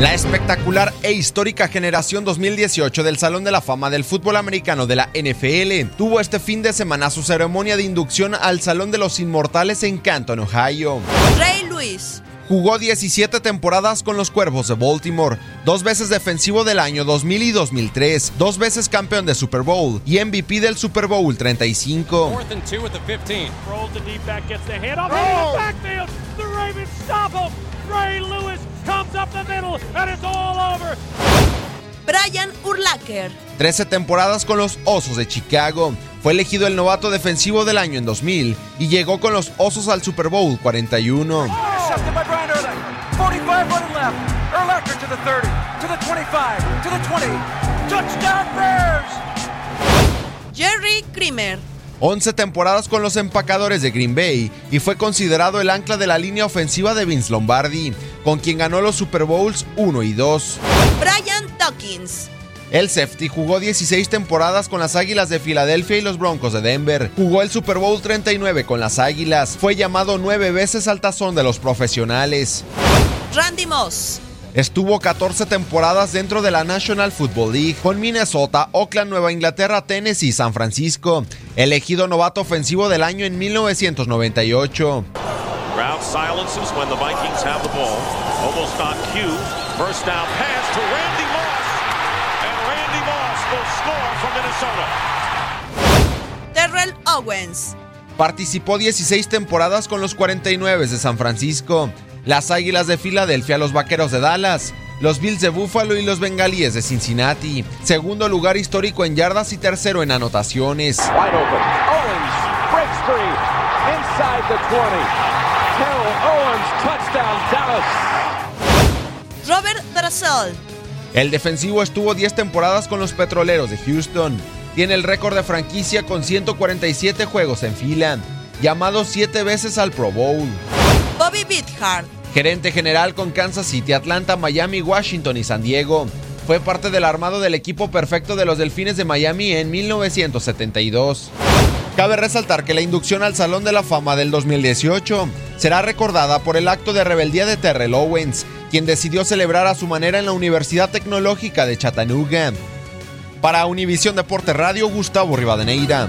La espectacular e histórica generación 2018 del Salón de la Fama del Fútbol Americano de la NFL tuvo este fin de semana su ceremonia de inducción al Salón de los Inmortales en Canton, Ohio. Ray Lewis. Jugó 17 temporadas con los Cuervos de Baltimore, dos veces defensivo del año 2000 y 2003, dos veces campeón de Super Bowl y MVP del Super Bowl 35. Ray Lewis comes up the middle and it's all over. Brian Urlacher. 13 temporadas con los Osos de Chicago. Fue elegido el novato defensivo del año en 2000 y llegó con los Osos al Super Bowl 41. Jerry Kramer. 11 temporadas con los empacadores de Green Bay y fue considerado el ancla de la línea ofensiva de Vince Lombardi, con quien ganó los Super Bowls 1 y 2. Brian Dawkins. El safety jugó 16 temporadas con las Águilas de Filadelfia y los Broncos de Denver. Jugó el Super Bowl 39 con las Águilas. Fue llamado nueve veces al tazón de los profesionales. Randy Moss. Estuvo 14 temporadas dentro de la National Football League con Minnesota, Oakland, Nueva Inglaterra, Tennessee y San Francisco. Elegido novato ofensivo del año en 1998. Crowd silences when the Vikings have the ball. Almost on cue. First down pass to Randy Moss. And Randy Moss will score from Minnesota. Terrell Owens. Participó 16 temporadas con los 49 de San Francisco las Águilas de Filadelfia, los Vaqueros de Dallas, los Bills de Buffalo y los Bengalíes de Cincinnati. Segundo lugar histórico en yardas y tercero en anotaciones. Robert Dressel. El defensivo estuvo 10 temporadas con los Petroleros de Houston. Tiene el récord de franquicia con 147 juegos en fila. Llamado 7 veces al Pro Bowl. Bobby Bithard. Gerente general con Kansas City, Atlanta, Miami, Washington y San Diego. Fue parte del armado del equipo perfecto de los Delfines de Miami en 1972. Cabe resaltar que la inducción al Salón de la Fama del 2018 será recordada por el acto de rebeldía de Terrell Owens, quien decidió celebrar a su manera en la Universidad Tecnológica de Chattanooga. Para Univisión Deporte Radio, Gustavo Rivadeneira.